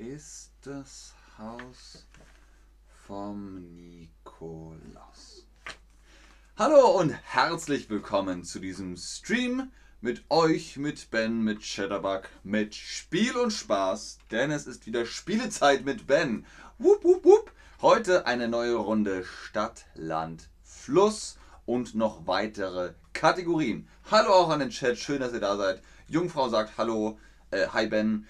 ist das Haus vom Nikolaus. Hallo und herzlich willkommen zu diesem Stream mit euch, mit Ben, mit Shadowbug, mit Spiel und Spaß, denn es ist wieder Spielezeit mit Ben. Wupp, wupp, wupp. Heute eine neue Runde Stadt, Land, Fluss und noch weitere Kategorien. Hallo auch an den Chat, schön, dass ihr da seid. Jungfrau sagt Hallo, äh, hi Ben.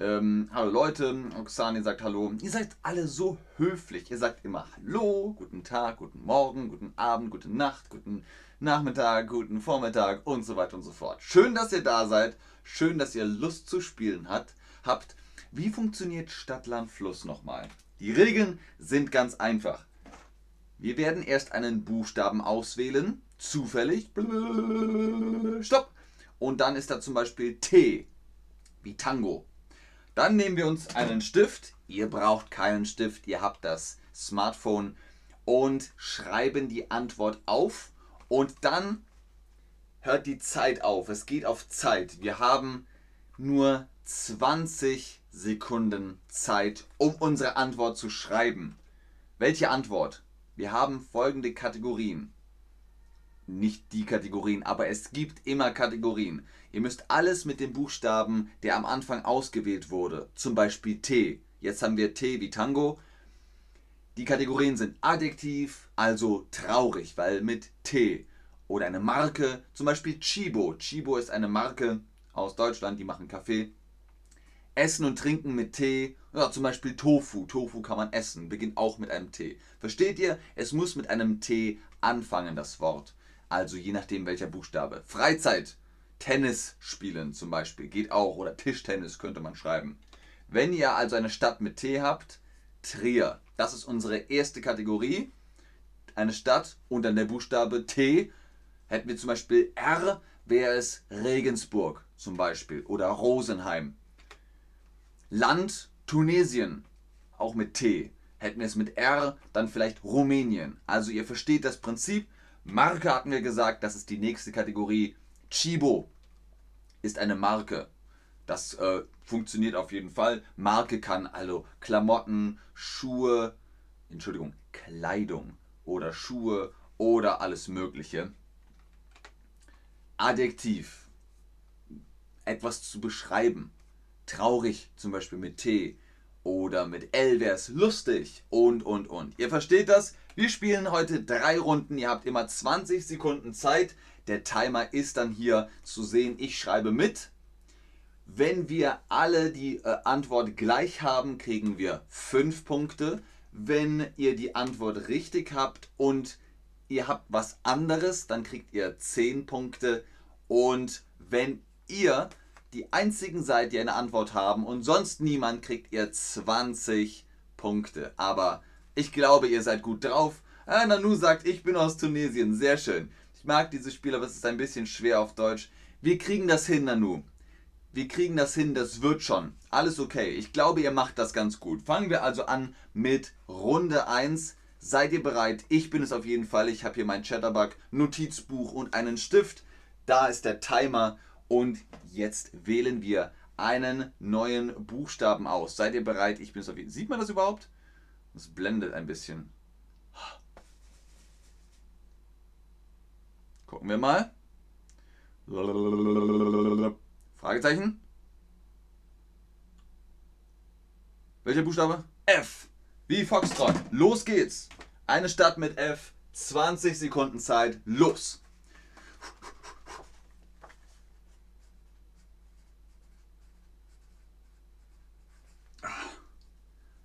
Ähm, hallo Leute, Oksani sagt Hallo. Ihr seid alle so höflich. Ihr sagt immer Hallo, guten Tag, guten Morgen, guten Abend, gute Nacht, guten Nachmittag, guten Vormittag und so weiter und so fort. Schön, dass ihr da seid. Schön, dass ihr Lust zu spielen hat, habt. Wie funktioniert Stadt, Land, Fluss nochmal? Die Regeln sind ganz einfach. Wir werden erst einen Buchstaben auswählen, zufällig. Stopp! Und dann ist da zum Beispiel T, wie Tango. Dann nehmen wir uns einen Stift. Ihr braucht keinen Stift, ihr habt das Smartphone und schreiben die Antwort auf. Und dann hört die Zeit auf. Es geht auf Zeit. Wir haben nur 20 Sekunden Zeit, um unsere Antwort zu schreiben. Welche Antwort? Wir haben folgende Kategorien. Nicht die Kategorien, aber es gibt immer Kategorien. Ihr müsst alles mit dem Buchstaben, der am Anfang ausgewählt wurde, zum Beispiel T. Jetzt haben wir T wie Tango. Die Kategorien sind Adjektiv, also traurig, weil mit T. Oder eine Marke, zum Beispiel Chibo. Chibo ist eine Marke aus Deutschland, die machen Kaffee. Essen und Trinken mit Tee. Ja, zum Beispiel Tofu. Tofu kann man essen, beginnt auch mit einem T. Versteht ihr? Es muss mit einem T anfangen, das Wort. Also je nachdem welcher Buchstabe. Freizeit. Tennis spielen zum Beispiel geht auch. Oder Tischtennis könnte man schreiben. Wenn ihr also eine Stadt mit T habt, Trier. Das ist unsere erste Kategorie. Eine Stadt und dann der Buchstabe T. Hätten wir zum Beispiel R, wäre es Regensburg zum Beispiel oder Rosenheim. Land Tunesien, auch mit T. Hätten wir es mit R, dann vielleicht Rumänien. Also ihr versteht das Prinzip. Marke hatten wir gesagt, das ist die nächste Kategorie. Chibo ist eine Marke. Das äh, funktioniert auf jeden Fall. Marke kann also Klamotten, Schuhe, Entschuldigung, Kleidung oder Schuhe oder alles Mögliche. Adjektiv. Etwas zu beschreiben traurig zum Beispiel mit T oder mit L wäre es lustig und und und. Ihr versteht das? Wir spielen heute drei Runden. Ihr habt immer 20 Sekunden Zeit. Der Timer ist dann hier zu sehen. Ich schreibe mit. Wenn wir alle die äh, Antwort gleich haben, kriegen wir 5 Punkte. Wenn ihr die Antwort richtig habt und ihr habt was anderes, dann kriegt ihr 10 Punkte. Und wenn ihr die einzigen seid, die eine Antwort haben und sonst niemand kriegt ihr 20 Punkte. Aber ich glaube, ihr seid gut drauf. Ah, Nanu sagt, ich bin aus Tunesien. Sehr schön. Ich mag dieses Spiel, aber es ist ein bisschen schwer auf Deutsch. Wir kriegen das hin, Nanu. Wir kriegen das hin, das wird schon. Alles okay. Ich glaube, ihr macht das ganz gut. Fangen wir also an mit Runde 1. Seid ihr bereit? Ich bin es auf jeden Fall. Ich habe hier mein Chatterbug, Notizbuch und einen Stift. Da ist der Timer und jetzt wählen wir einen neuen Buchstaben aus. Seid ihr bereit? Ich bin es auf jeden Sieht man das überhaupt? Es blendet ein bisschen. Gucken wir mal. Fragezeichen. Welcher Buchstabe? F. Wie Foxtrot. Los geht's. Eine Stadt mit F. 20 Sekunden Zeit. Los.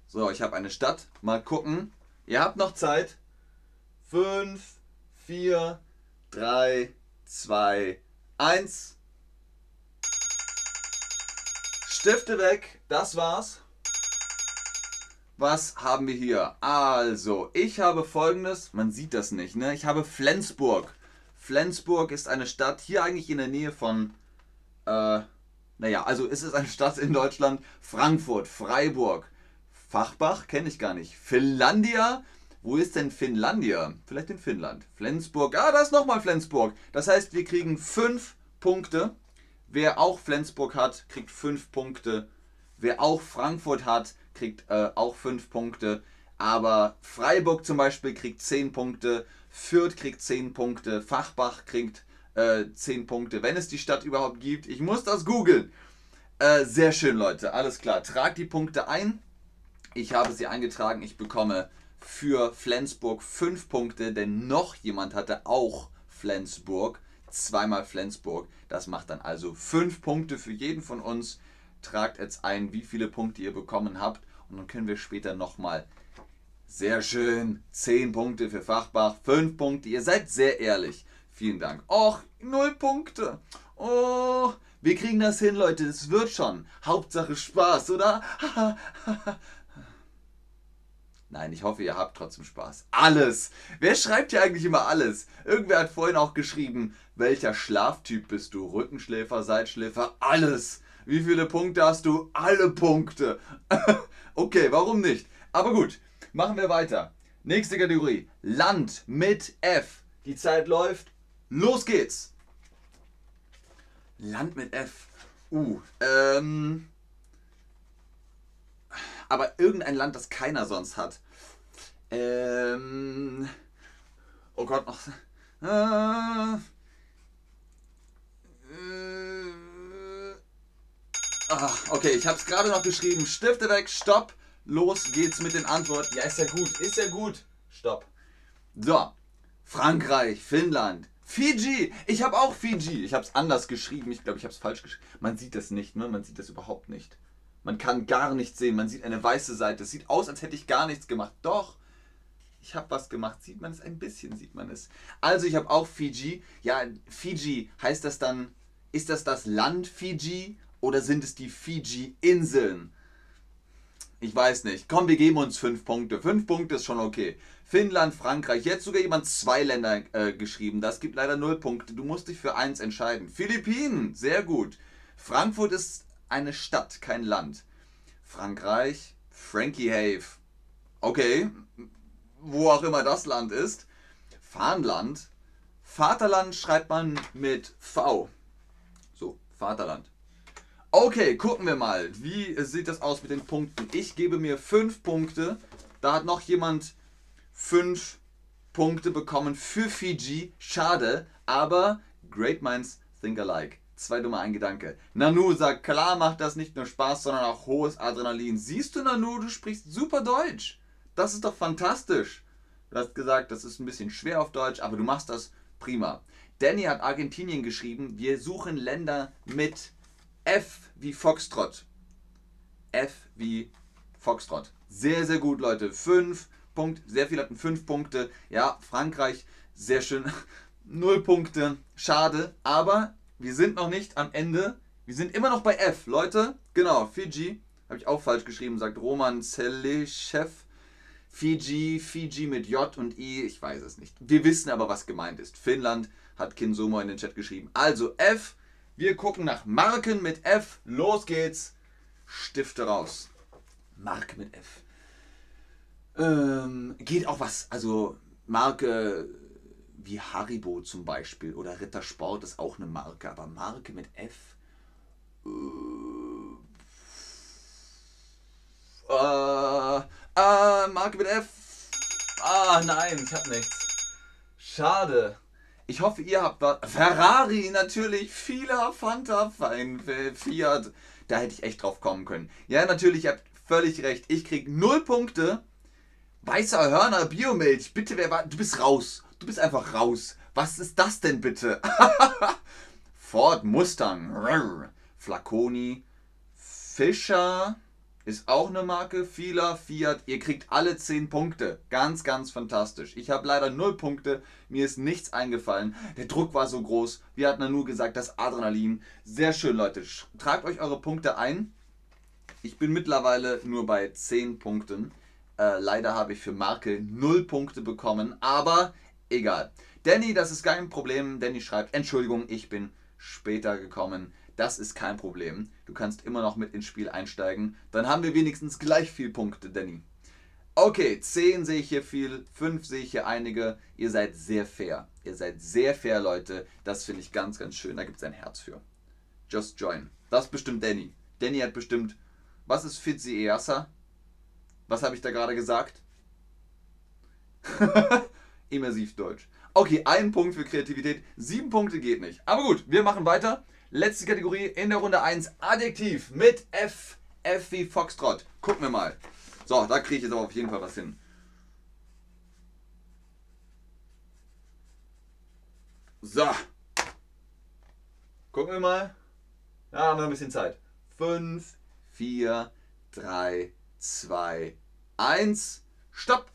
So, ich habe eine Stadt. Mal gucken. Ihr habt noch Zeit. 5, 4, 3, 2, 1. Stifte weg. Das war's. Was haben wir hier? Also, ich habe folgendes. Man sieht das nicht, ne? Ich habe Flensburg. Flensburg ist eine Stadt hier eigentlich in der Nähe von. Äh, naja, also ist es eine Stadt in Deutschland. Frankfurt, Freiburg. Fachbach kenne ich gar nicht. Finlandia? Wo ist denn Finlandia? Vielleicht in Finnland. Flensburg. Ah, da ist nochmal Flensburg. Das heißt, wir kriegen 5 Punkte. Wer auch Flensburg hat, kriegt 5 Punkte. Wer auch Frankfurt hat, kriegt äh, auch 5 Punkte. Aber Freiburg zum Beispiel kriegt 10 Punkte, Fürth kriegt 10 Punkte, Fachbach kriegt äh, 10 Punkte, wenn es die Stadt überhaupt gibt. Ich muss das googeln. Äh, sehr schön, Leute. Alles klar. Tragt die Punkte ein. Ich habe sie eingetragen. Ich bekomme für Flensburg 5 Punkte, denn noch jemand hatte auch Flensburg. Zweimal Flensburg. Das macht dann also 5 Punkte für jeden von uns. Tragt jetzt ein, wie viele Punkte ihr bekommen habt. Und dann können wir später nochmal. Sehr schön. 10 Punkte für Fachbach, 5 Punkte. Ihr seid sehr ehrlich. Vielen Dank. Och, 0 Punkte. Oh, wir kriegen das hin, Leute. Das wird schon. Hauptsache Spaß, oder? Nein, ich hoffe, ihr habt trotzdem Spaß. Alles. Wer schreibt hier eigentlich immer alles? Irgendwer hat vorhin auch geschrieben, welcher Schlaftyp bist du? Rückenschläfer, Seitschläfer, alles. Wie viele Punkte hast du? Alle Punkte. okay, warum nicht? Aber gut, machen wir weiter. Nächste Kategorie. Land mit F. Die Zeit läuft. Los geht's. Land mit F. Uh, ähm. Aber irgendein Land, das keiner sonst hat. Ähm. Oh Gott, noch. Äh, äh, ah, okay, ich habe es gerade noch geschrieben. Stifte weg, stopp. Los geht's mit den Antworten. Ja, ist ja gut, ist ja gut. Stopp. So, Frankreich, Finnland, Fiji. Ich habe auch Fiji. Ich habe es anders geschrieben. Ich glaube, ich habe es falsch geschrieben. Man sieht das nicht, ne? Man sieht das überhaupt nicht. Man kann gar nichts sehen. Man sieht eine weiße Seite. Es sieht aus, als hätte ich gar nichts gemacht. Doch. Ich habe was gemacht. Sieht man es? Ein bisschen sieht man es. Also ich habe auch Fiji. Ja, Fiji heißt das dann, ist das das Land Fiji oder sind es die Fiji-Inseln? Ich weiß nicht. Komm, wir geben uns fünf Punkte. Fünf Punkte ist schon okay. Finnland, Frankreich. Jetzt sogar jemand zwei Länder äh, geschrieben. Das gibt leider null Punkte. Du musst dich für eins entscheiden. Philippinen, sehr gut. Frankfurt ist eine Stadt, kein Land. Frankreich, Frankie Have. Okay, wo auch immer das Land ist. Farnland. Vaterland schreibt man mit V. So, Vaterland. Okay, gucken wir mal. Wie sieht das aus mit den Punkten? Ich gebe mir fünf Punkte. Da hat noch jemand fünf Punkte bekommen für Fiji. Schade, aber Great Minds Think Alike. Zwei dumme ein Gedanke. Nanu sagt, klar macht das nicht nur Spaß, sondern auch hohes Adrenalin. Siehst du, Nanu, du sprichst super Deutsch. Das ist doch fantastisch. Du hast gesagt, das ist ein bisschen schwer auf Deutsch, aber du machst das prima. Danny hat Argentinien geschrieben, wir suchen Länder mit F wie Foxtrot. F wie Foxtrot. Sehr, sehr gut, Leute. Fünf Punkt, sehr viele hatten 5 Punkte. Ja, Frankreich, sehr schön. 0 Punkte, schade. Aber wir sind noch nicht am Ende. Wir sind immer noch bei F. Leute, genau, Fiji, habe ich auch falsch geschrieben, sagt Roman Zelechev. Fiji, Fiji mit J und I, ich weiß es nicht. Wir wissen aber, was gemeint ist. Finnland hat Kinsomo in den Chat geschrieben. Also F, wir gucken nach Marken mit F. Los geht's. Stifte raus. Marke mit F. Ähm, geht auch was, also Marke wie Haribo zum Beispiel oder Rittersport ist auch eine Marke, aber Marke mit F. Äh, äh, äh, Marke mit F. Ah, nein, ich hab nichts. Schade. Ich hoffe, ihr habt was. Ferrari, natürlich. Fila, Fanta, Fein, Fiat. Da hätte ich echt drauf kommen können. Ja, natürlich, ihr habt völlig recht. Ich krieg null Punkte Weißer Hörner Biomilch, bitte, wer war. Du bist raus. Du bist einfach raus. Was ist das denn bitte? Ford Mustang. Flaconi. Fischer ist auch eine Marke. Fila, Fiat. Ihr kriegt alle 10 Punkte. Ganz, ganz fantastisch. Ich habe leider 0 Punkte. Mir ist nichts eingefallen. Der Druck war so groß. Wie hat Nanu gesagt, das Adrenalin. Sehr schön, Leute. Tragt euch eure Punkte ein. Ich bin mittlerweile nur bei 10 Punkten. Äh, leider habe ich für Marke 0 Punkte bekommen, aber egal. Danny, das ist kein Problem. Danny schreibt, Entschuldigung, ich bin später gekommen. Das ist kein Problem. Du kannst immer noch mit ins Spiel einsteigen. Dann haben wir wenigstens gleich viel Punkte, Danny. Okay, 10 sehe ich hier viel, 5 sehe ich hier einige. Ihr seid sehr fair. Ihr seid sehr fair, Leute. Das finde ich ganz, ganz schön. Da gibt es ein Herz für. Just join. Das bestimmt Danny. Danny hat bestimmt Was ist Fitziasa? Was habe ich da gerade gesagt? Immersiv Deutsch. Okay, ein Punkt für Kreativität. Sieben Punkte geht nicht. Aber gut, wir machen weiter. Letzte Kategorie in der Runde 1. Adjektiv mit F. F wie Foxtrot. Gucken wir mal. So, da kriege ich jetzt aber auf jeden Fall was hin. So. Gucken wir mal. Ja, haben wir ein bisschen Zeit. 5, 4, 3, 2, 1. Stopp!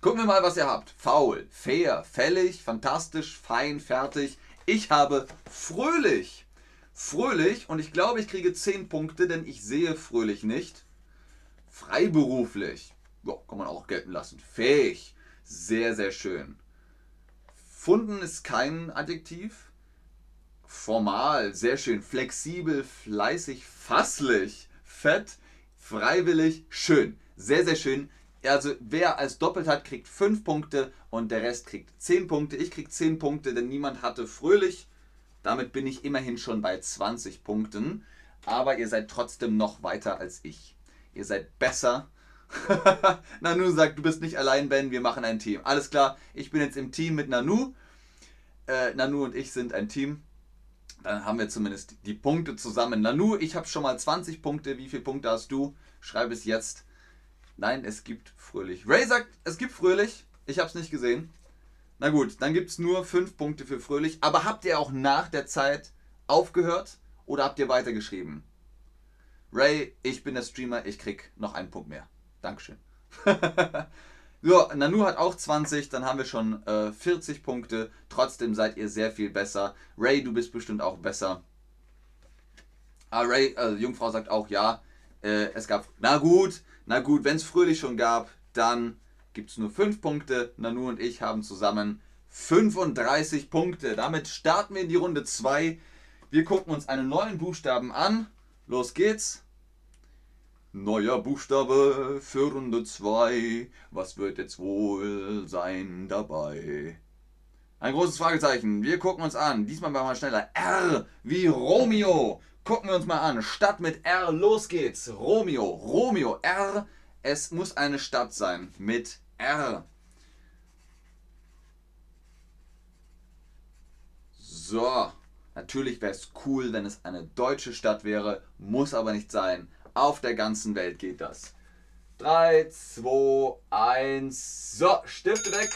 Gucken wir mal, was ihr habt. Faul, fair, fällig, fantastisch, fein, fertig. Ich habe fröhlich. Fröhlich und ich glaube, ich kriege 10 Punkte, denn ich sehe fröhlich nicht. Freiberuflich. Ja, kann man auch gelten lassen. Fähig. Sehr, sehr schön. Funden ist kein Adjektiv. Formal, sehr schön. Flexibel, fleißig, fasslich. Fett, freiwillig, schön. Sehr, sehr schön. Also wer als doppelt hat, kriegt 5 Punkte und der Rest kriegt 10 Punkte. Ich krieg 10 Punkte, denn niemand hatte fröhlich. Damit bin ich immerhin schon bei 20 Punkten. Aber ihr seid trotzdem noch weiter als ich. Ihr seid besser. Nanu sagt, du bist nicht allein, Ben, wir machen ein Team. Alles klar, ich bin jetzt im Team mit Nanu. Äh, Nanu und ich sind ein Team. Dann haben wir zumindest die Punkte zusammen. Nanu, ich habe schon mal 20 Punkte. Wie viele Punkte hast du? Schreib es jetzt. Nein, es gibt fröhlich. Ray sagt, es gibt fröhlich. Ich habe es nicht gesehen. Na gut, dann gibt es nur 5 Punkte für fröhlich. Aber habt ihr auch nach der Zeit aufgehört oder habt ihr weitergeschrieben? Ray, ich bin der Streamer, ich krieg noch einen Punkt mehr. Dankeschön. so, Nanu hat auch 20, dann haben wir schon äh, 40 Punkte. Trotzdem seid ihr sehr viel besser. Ray, du bist bestimmt auch besser. Ah, Ray, äh, Jungfrau sagt auch ja. Äh, es gab. Na gut, na gut, wenn es fröhlich schon gab, dann gibt es nur 5 Punkte. Nanu und ich haben zusammen 35 Punkte. Damit starten wir in die Runde 2. Wir gucken uns einen neuen Buchstaben an. Los geht's. Neuer Buchstabe für Runde 2. Was wird jetzt wohl sein dabei? Ein großes Fragezeichen. Wir gucken uns an. Diesmal machen wir schneller. R wie Romeo. Gucken wir uns mal an. Stadt mit R. Los geht's. Romeo. Romeo. R. Es muss eine Stadt sein mit R. So. Natürlich wäre es cool, wenn es eine deutsche Stadt wäre. Muss aber nicht sein. Auf der ganzen Welt geht das. 3, 2, 1. So, Stifte weg.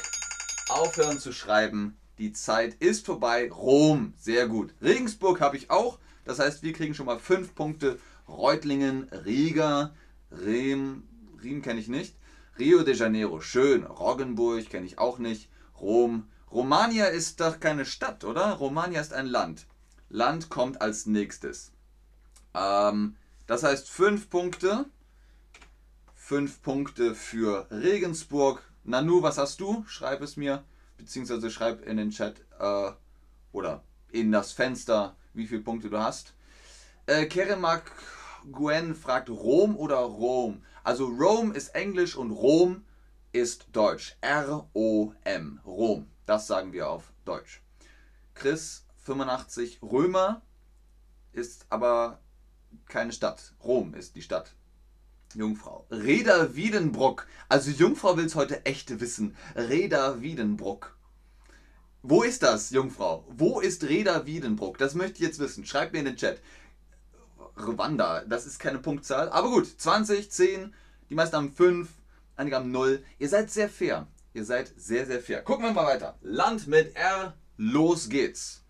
Aufhören zu schreiben. Die Zeit ist vorbei. Rom, sehr gut. Regensburg habe ich auch. Das heißt, wir kriegen schon mal 5 Punkte. Reutlingen, Riga, Rem, Riem kenne ich nicht. Rio de Janeiro, schön. Roggenburg kenne ich auch nicht. Rom. Romania ist doch keine Stadt, oder? Romania ist ein Land. Land kommt als nächstes. Ähm, das heißt 5 Punkte. 5 Punkte für Regensburg. Nanu, was hast du? Schreib es mir. Beziehungsweise schreib in den Chat äh, oder in das Fenster, wie viele Punkte du hast. Äh, Keremak Gwen fragt Rom oder Rom. Also Rome ist Englisch und Rom ist Deutsch. R-O-M. Rom. Das sagen wir auf Deutsch. Chris 85 Römer ist aber keine Stadt. Rom ist die Stadt. Jungfrau. Reda Wiedenbruck. Also Jungfrau will es heute echt wissen. Reda Wiedenbruck. Wo ist das, Jungfrau? Wo ist Reda Wiedenbruck? Das möchte ich jetzt wissen. Schreibt mir in den Chat. Rwanda, das ist keine Punktzahl. Aber gut, 20, 10, die meisten haben 5, einige haben 0. Ihr seid sehr fair. Ihr seid sehr, sehr fair. Gucken wir mal weiter. Land mit R, los geht's.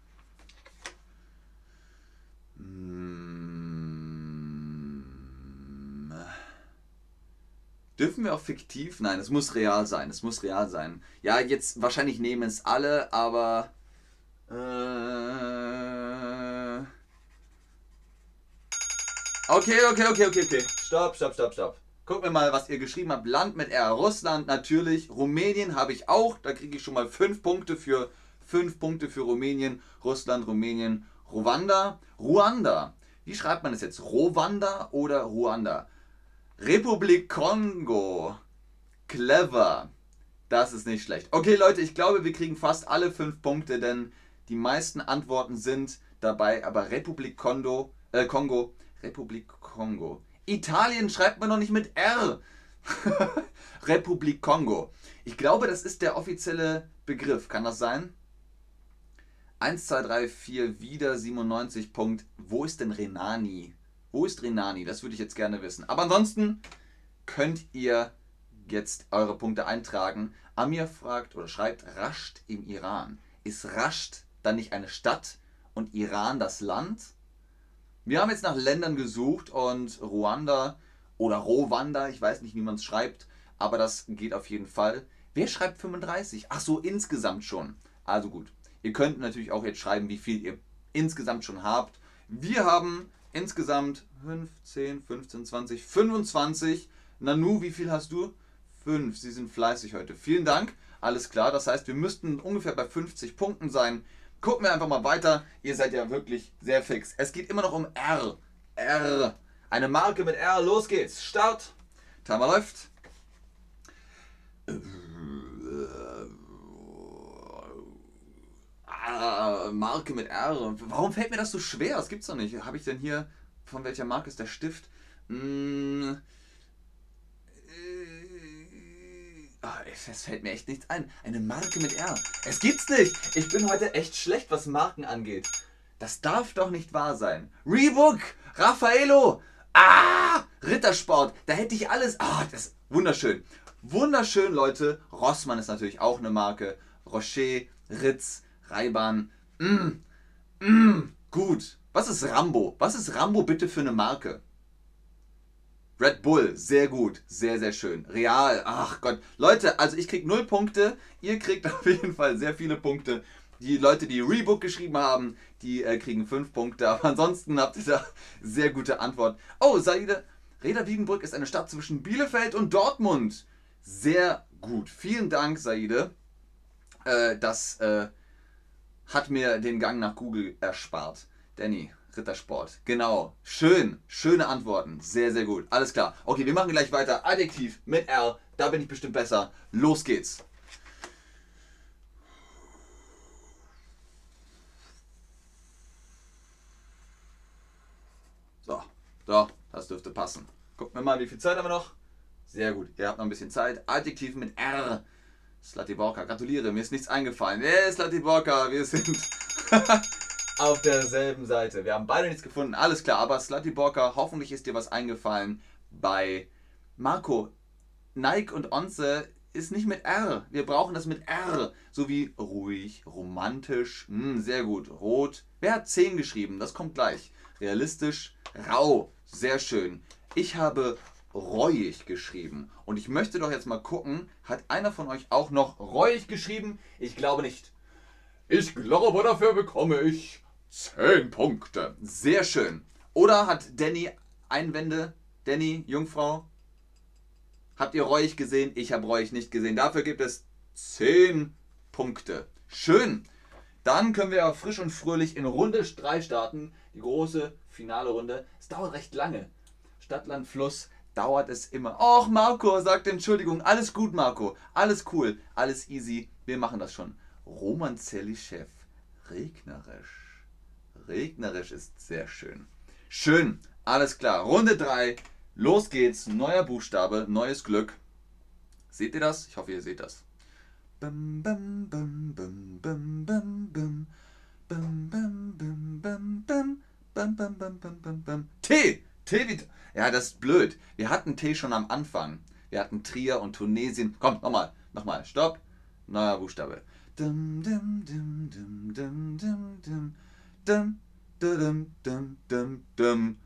Dürfen wir auch fiktiv? Nein, es muss real sein. Es muss real sein. Ja, jetzt wahrscheinlich nehmen es alle, aber. Äh, okay, okay, okay, okay, okay. Stopp, stopp, stopp, stopp. Gucken wir mal, was ihr geschrieben habt. Land mit R. Russland natürlich. Rumänien habe ich auch. Da kriege ich schon mal 5 Punkte für 5 Punkte für Rumänien. Russland, Rumänien, Ruanda. Ruanda. Wie schreibt man das jetzt? Rwanda oder Ruanda? Republik Kongo. Clever. Das ist nicht schlecht. Okay, Leute, ich glaube, wir kriegen fast alle fünf Punkte, denn die meisten Antworten sind dabei. Aber Republik Kongo, Äh, Kongo. Republik Kongo. Italien schreibt man noch nicht mit R. Republik Kongo. Ich glaube, das ist der offizielle Begriff. Kann das sein? 1, 2, 3, 4, wieder 97 Punkt. Wo ist denn Renani? Wo ist Renani? Das würde ich jetzt gerne wissen. Aber ansonsten könnt ihr jetzt eure Punkte eintragen. Amir fragt oder schreibt Rasht im Iran. Ist Rasht dann nicht eine Stadt und Iran das Land? Wir haben jetzt nach Ländern gesucht und Ruanda oder Rwanda, ich weiß nicht, wie man es schreibt, aber das geht auf jeden Fall. Wer schreibt 35? Ach so, insgesamt schon. Also gut. Ihr könnt natürlich auch jetzt schreiben, wie viel ihr insgesamt schon habt. Wir haben insgesamt 15, 15, 20, 25. Nanu, wie viel hast du? 5. Sie sind fleißig heute. Vielen Dank. Alles klar. Das heißt, wir müssten ungefähr bei 50 Punkten sein. Gucken wir einfach mal weiter. Ihr seid ja wirklich sehr fix. Es geht immer noch um R. R. Eine Marke mit R. Los geht's. Start. Timer läuft. Ah, Marke mit R. Warum fällt mir das so schwer? Das gibt's doch nicht. Habe ich denn hier, von welcher Marke ist der Stift? Hm, Oh, es fällt mir echt nichts ein. Eine Marke mit R. Es gibt's nicht. Ich bin heute echt schlecht, was Marken angeht. Das darf doch nicht wahr sein. Reebok, Raffaello, ah, Rittersport. Da hätte ich alles. Ah, das ist wunderschön. Wunderschön, Leute. Rossmann ist natürlich auch eine Marke. Rocher, Ritz, Reiban. Mm, mm, gut. Was ist Rambo? Was ist Rambo bitte für eine Marke? Red Bull, sehr gut, sehr, sehr schön. Real, ach Gott. Leute, also ich krieg null Punkte, ihr kriegt auf jeden Fall sehr viele Punkte. Die Leute, die Rebook geschrieben haben, die äh, kriegen fünf Punkte, aber ansonsten habt ihr da sehr gute Antwort. Oh, Saide, Reda Wiedenbrück ist eine Stadt zwischen Bielefeld und Dortmund. Sehr gut. Vielen Dank, Saide. Äh, das äh, hat mir den Gang nach Google erspart. Danny, Rittersport. Genau. Schön. Schöne Antworten. Sehr, sehr gut. Alles klar. Okay, wir machen gleich weiter. Adjektiv mit R. Da bin ich bestimmt besser. Los geht's. So. So. Das dürfte passen. Gucken wir mal, wie viel Zeit haben wir noch? Sehr gut. Ihr habt noch ein bisschen Zeit. Adjektiv mit R. Slatiborka. Gratuliere. Mir ist nichts eingefallen. Hey, Slatiborka. Wir sind... auf derselben Seite. Wir haben beide nichts gefunden, alles klar. Aber Slutty Borka, hoffentlich ist dir was eingefallen bei Marco. Nike und Onze ist nicht mit R. Wir brauchen das mit R. So wie ruhig, romantisch, mh, hm, sehr gut. Rot. Wer hat 10 geschrieben? Das kommt gleich. Realistisch, rau. Sehr schön. Ich habe reuig geschrieben. Und ich möchte doch jetzt mal gucken, hat einer von euch auch noch reuig geschrieben? Ich glaube nicht. Ich glaube, dafür bekomme ich 10 Punkte. Sehr schön. Oder hat Danny Einwände? Danny, Jungfrau? Habt ihr Reuig gesehen? Ich habe Reuig nicht gesehen. Dafür gibt es 10 Punkte. Schön. Dann können wir frisch und fröhlich in Runde 3 starten. Die große finale Runde. Es dauert recht lange. Stadt, Land, Fluss dauert es immer. Och, Marco sagt Entschuldigung. Alles gut, Marco. Alles cool. Alles easy. Wir machen das schon. Roman Zelli-Chef. Regnerisch. Regnerisch ist sehr schön. Schön, alles klar. Runde 3. Los geht's. Neuer Buchstabe, neues Glück. Seht ihr das? Ich hoffe, ihr seht das. Bum, bum, bum, bum, bum, bum, bum. Bum, bum, bum, bum, bum. Bum, bum, bum, bum, bum, bum. T! T wie. Ja, das ist blöd. Wir hatten T schon am Anfang. Wir hatten Trier und Tunesien. Komm, nochmal. Nochmal. Stopp. Neuer Buchstabe. Dum, dum, dum, dum, dum, dum. Dum, dum, dum, dum, dum.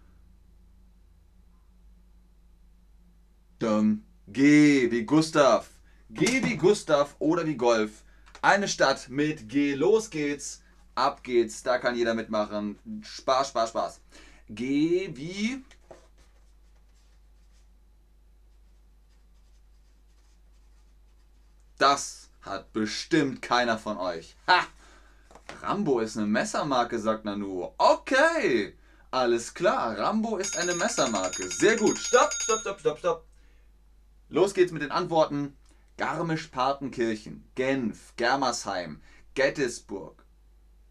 Dum. G wie Gustav. G wie Gustav oder wie Golf. Eine Stadt mit G. Los geht's. Ab geht's. Da kann jeder mitmachen. Spaß, Spaß, Spaß. G wie. Das hat bestimmt keiner von euch. Ha! Rambo ist eine Messermarke, sagt Nanu. Okay, alles klar. Rambo ist eine Messermarke. Sehr gut. Stopp, stopp, stopp, stopp, stopp. Los geht's mit den Antworten. Garmisch-Partenkirchen, Genf, Germersheim, Gettysburg.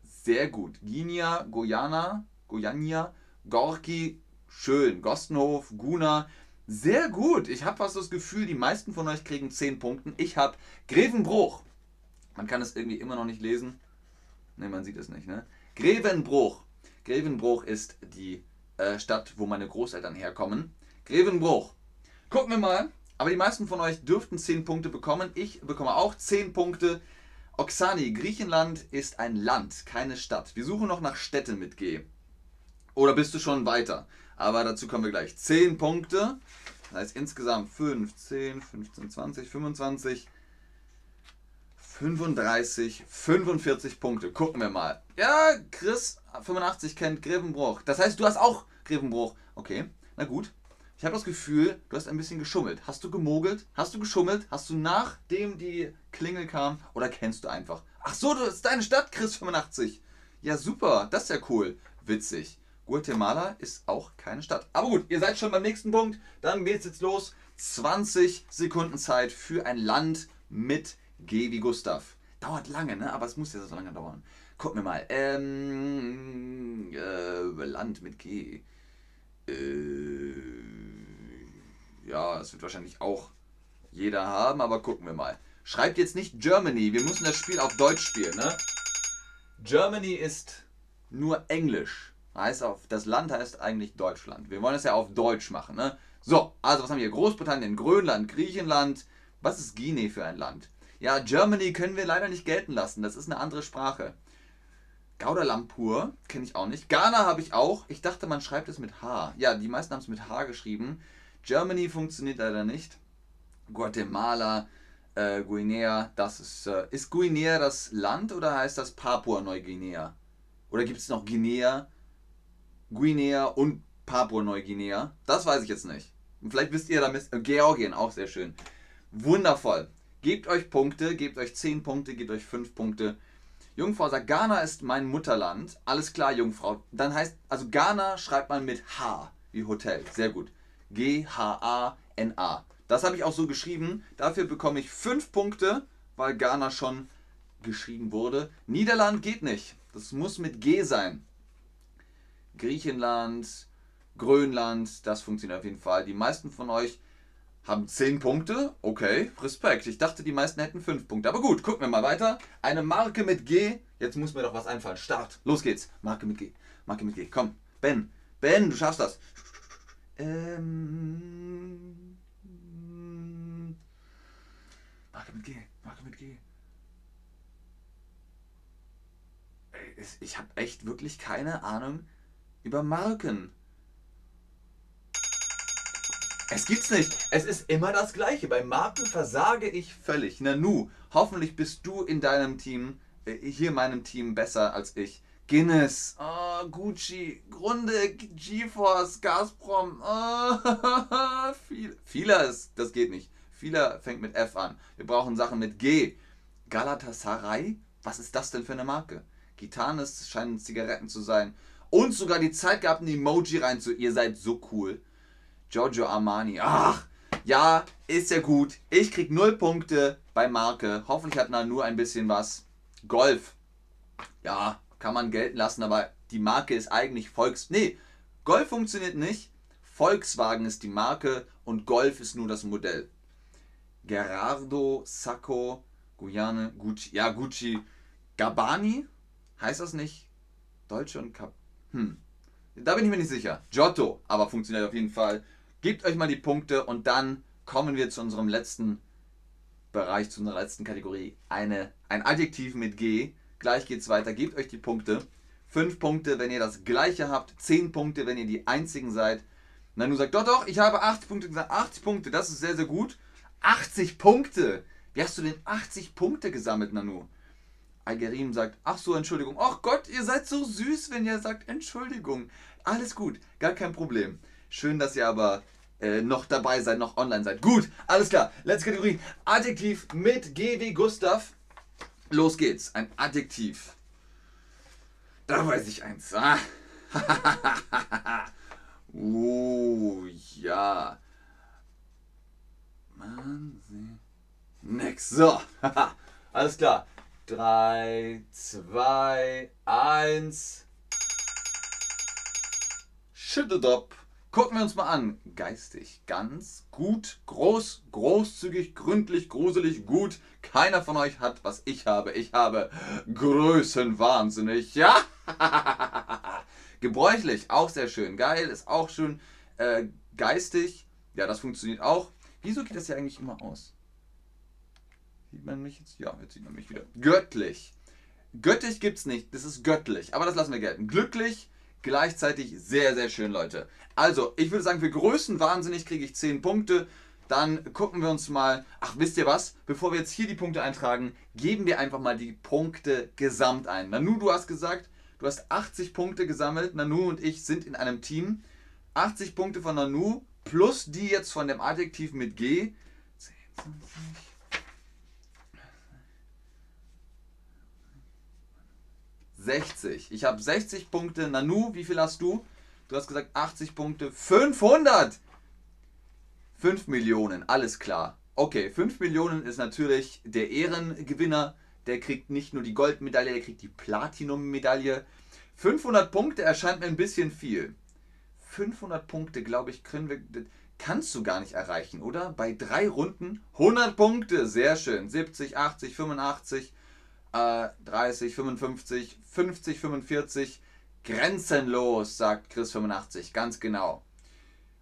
Sehr gut. Guinea, Guyana, Guyana, Gorki, schön. Gostenhof, Guna, sehr gut. Ich habe fast das Gefühl, die meisten von euch kriegen 10 Punkte. Ich habe Grevenbruch. Man kann es irgendwie immer noch nicht lesen. Ne, man sieht es nicht, ne? Grevenbruch. Grevenbruch ist die äh, Stadt, wo meine Großeltern herkommen. Grevenbruch. Gucken wir mal. Aber die meisten von euch dürften 10 Punkte bekommen. Ich bekomme auch 10 Punkte. Oksani, Griechenland ist ein Land, keine Stadt. Wir suchen noch nach Städten mit G. Oder bist du schon weiter? Aber dazu kommen wir gleich. 10 Punkte. Das heißt insgesamt 5, 10, 15, 20, 25, 35, 45 Punkte. Gucken wir mal. Ja, Chris 85 kennt Grevenbruch. Das heißt, du hast auch Grevenbruch. Okay, na gut. Ich habe das Gefühl, du hast ein bisschen geschummelt. Hast du gemogelt? Hast du geschummelt? Hast du nachdem die Klingel kam? Oder kennst du einfach? Ach so, das ist deine Stadt, Chris 85. Ja, super. Das ist ja cool. Witzig. Guatemala ist auch keine Stadt. Aber gut, ihr seid schon beim nächsten Punkt. Dann geht's jetzt los. 20 Sekunden Zeit für ein Land mit G wie Gustav. Dauert lange, ne? Aber es muss ja so lange dauern. Gucken wir mal. Ähm, äh, Land mit G. Äh, ja, das wird wahrscheinlich auch jeder haben, aber gucken wir mal. Schreibt jetzt nicht Germany. Wir müssen das Spiel auf Deutsch spielen, ne? Germany ist nur Englisch. Heißt auf, das Land heißt eigentlich Deutschland. Wir wollen es ja auf Deutsch machen. Ne? So, also was haben wir hier? Großbritannien, Grönland, Griechenland. Was ist Guinea für ein Land? Ja, Germany können wir leider nicht gelten lassen. Das ist eine andere Sprache. Gaudalumpur kenne ich auch nicht. Ghana habe ich auch. Ich dachte, man schreibt es mit H. Ja, die meisten haben es mit H geschrieben. Germany funktioniert leider nicht. Guatemala, äh, Guinea, das ist. Äh, ist Guinea das Land oder heißt das Papua-Neuguinea? Oder gibt es noch Guinea? Guinea und Papua-Neuguinea. Das weiß ich jetzt nicht. Und vielleicht wisst ihr damit. Äh, Georgien, auch sehr schön. Wundervoll. Gebt euch Punkte, gebt euch 10 Punkte, gebt euch 5 Punkte. Jungfrau sagt, Ghana ist mein Mutterland. Alles klar, Jungfrau. Dann heißt, also Ghana schreibt man mit H, wie Hotel. Sehr gut. G-H-A-N-A. Das habe ich auch so geschrieben. Dafür bekomme ich 5 Punkte, weil Ghana schon geschrieben wurde. Niederland geht nicht. Das muss mit G sein. Griechenland, Grönland, das funktioniert auf jeden Fall. Die meisten von euch haben 10 Punkte. Okay, Respekt. Ich dachte, die meisten hätten 5 Punkte. Aber gut, gucken wir mal weiter. Eine Marke mit G. Jetzt muss mir doch was einfallen. Start. Los geht's. Marke mit G. Marke mit G. Komm. Ben. Ben, du schaffst das. Ähm. Marke mit G. Marke mit G. Ich habe echt wirklich keine Ahnung, über Marken. Es gibt's nicht. Es ist immer das Gleiche. Bei Marken versage ich völlig. Nanu, hoffentlich bist du in deinem Team, äh, hier in meinem Team besser als ich. Guinness, oh, Gucci, Grunde, GeForce, Gazprom, oh, viel, vieler ist, das geht nicht. Vieler fängt mit F an. Wir brauchen Sachen mit G. Galatasaray, was ist das denn für eine Marke? Gitanes scheinen Zigaretten zu sein und sogar die Zeit gehabt, ein Emoji reinzu. Ihr seid so cool. Giorgio Armani. Ach, ja, ist ja gut. Ich krieg null Punkte bei Marke. Hoffentlich hat man nur ein bisschen was. Golf. Ja, kann man gelten lassen, aber die Marke ist eigentlich Volks. Nee, Golf funktioniert nicht. Volkswagen ist die Marke und Golf ist nur das Modell. Gerardo, Sacco, Guyane, Gucci. Ja, Gucci. Gabani? Heißt das nicht? Deutsche und Kap hm. Da bin ich mir nicht sicher. Giotto, aber funktioniert auf jeden Fall. Gebt euch mal die Punkte und dann kommen wir zu unserem letzten Bereich, zu unserer letzten Kategorie. Eine, ein Adjektiv mit G. Gleich geht's weiter. Gebt euch die Punkte. 5 Punkte, wenn ihr das gleiche habt. 10 Punkte, wenn ihr die einzigen seid. Nanu sagt, doch, doch, ich habe 80 Punkte gesagt. 80 Punkte, das ist sehr, sehr gut. 80 Punkte! Wie hast du denn 80 Punkte gesammelt, Nanu? Algerim sagt, ach so, Entschuldigung. Ach Gott, ihr seid so süß, wenn ihr sagt Entschuldigung. Alles gut, gar kein Problem. Schön, dass ihr aber äh, noch dabei seid, noch online seid. Gut, alles klar. Letzte Kategorie. Adjektiv mit G wie Gustav. Los geht's. Ein Adjektiv. Da weiß ich eins. Ah. oh, ja. Next. So. alles klar. 3, 2, 1. Schütteldrop. Gucken wir uns mal an. Geistig, ganz, gut, groß, großzügig, gründlich, gruselig, gut. Keiner von euch hat, was ich habe. Ich habe Größenwahnsinnig. Ja? Gebräuchlich, auch sehr schön. Geil, ist auch schön. Äh, geistig, ja, das funktioniert auch. Wieso geht das ja eigentlich immer aus? Sieht man mich jetzt? Ja, jetzt sieht man mich wieder. Göttlich. Göttlich gibt's nicht. Das ist göttlich. Aber das lassen wir gelten. Glücklich, gleichzeitig sehr, sehr schön, Leute. Also, ich würde sagen, für Größenwahnsinnig kriege ich 10 Punkte. Dann gucken wir uns mal. Ach, wisst ihr was? Bevor wir jetzt hier die Punkte eintragen, geben wir einfach mal die Punkte gesamt ein. Nanu, du hast gesagt, du hast 80 Punkte gesammelt. Nanu und ich sind in einem Team. 80 Punkte von Nanu plus die jetzt von dem Adjektiv mit G. 10, 20. 60. Ich habe 60 Punkte. Nanu, wie viel hast du? Du hast gesagt 80 Punkte. 500! 5 Millionen, alles klar. Okay, 5 Millionen ist natürlich der Ehrengewinner. Der kriegt nicht nur die Goldmedaille, der kriegt die Platinum-Medaille. 500 Punkte erscheint mir ein bisschen viel. 500 Punkte, glaube ich, können wir, kannst du gar nicht erreichen, oder? Bei drei Runden 100 Punkte, sehr schön. 70, 80, 85, äh, 30, 55, 50, 45. Grenzenlos, sagt Chris 85, ganz genau.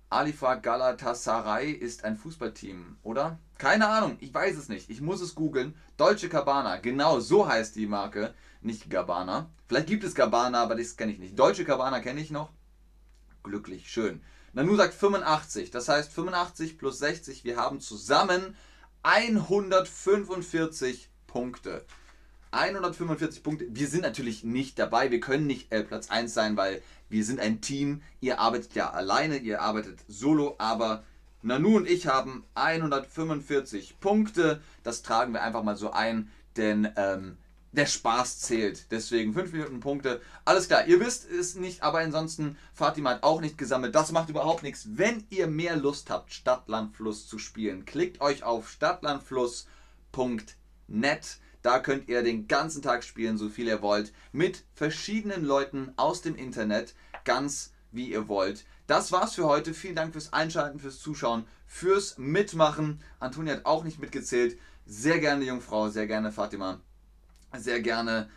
Alifa Galatasaray ist ein Fußballteam, oder? Keine Ahnung, ich weiß es nicht. Ich muss es googeln. Deutsche Cabana, genau so heißt die Marke, nicht Gabbana. Vielleicht gibt es Gabbana, aber das kenne ich nicht. Deutsche Cabana kenne ich noch. Glücklich, schön. Nanu sagt 85, das heißt 85 plus 60, wir haben zusammen 145 Punkte. 145 Punkte. Wir sind natürlich nicht dabei. Wir können nicht äh, Platz 1 sein, weil wir sind ein Team. Ihr arbeitet ja alleine, ihr arbeitet solo, aber Nanu und ich haben 145 Punkte. Das tragen wir einfach mal so ein, denn ähm, der Spaß zählt. Deswegen 5 Minuten Punkte. Alles klar, ihr wisst es nicht, aber ansonsten Fatima hat auch nicht gesammelt. Das macht überhaupt nichts. Wenn ihr mehr Lust habt, Stadtlandfluss zu spielen, klickt euch auf stadtlandfluss.net. Da könnt ihr den ganzen Tag spielen, so viel ihr wollt, mit verschiedenen Leuten aus dem Internet, ganz wie ihr wollt. Das war's für heute. Vielen Dank fürs Einschalten, fürs Zuschauen, fürs Mitmachen. Antonia hat auch nicht mitgezählt. Sehr gerne Jungfrau, sehr gerne Fatima sehr gerne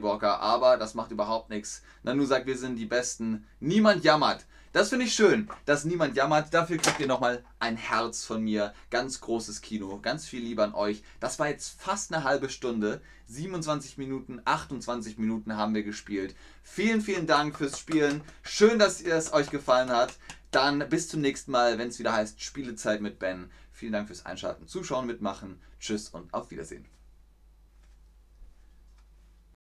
Walker, aber das macht überhaupt nichts. Nanu sagt, wir sind die Besten. Niemand jammert. Das finde ich schön, dass niemand jammert. Dafür kriegt ihr nochmal ein Herz von mir. Ganz großes Kino. Ganz viel Liebe an euch. Das war jetzt fast eine halbe Stunde. 27 Minuten, 28 Minuten haben wir gespielt. Vielen, vielen Dank fürs Spielen. Schön, dass es euch gefallen hat. Dann bis zum nächsten Mal, wenn es wieder heißt Spielezeit mit Ben. Vielen Dank fürs Einschalten, Zuschauen, Mitmachen. Tschüss und auf Wiedersehen.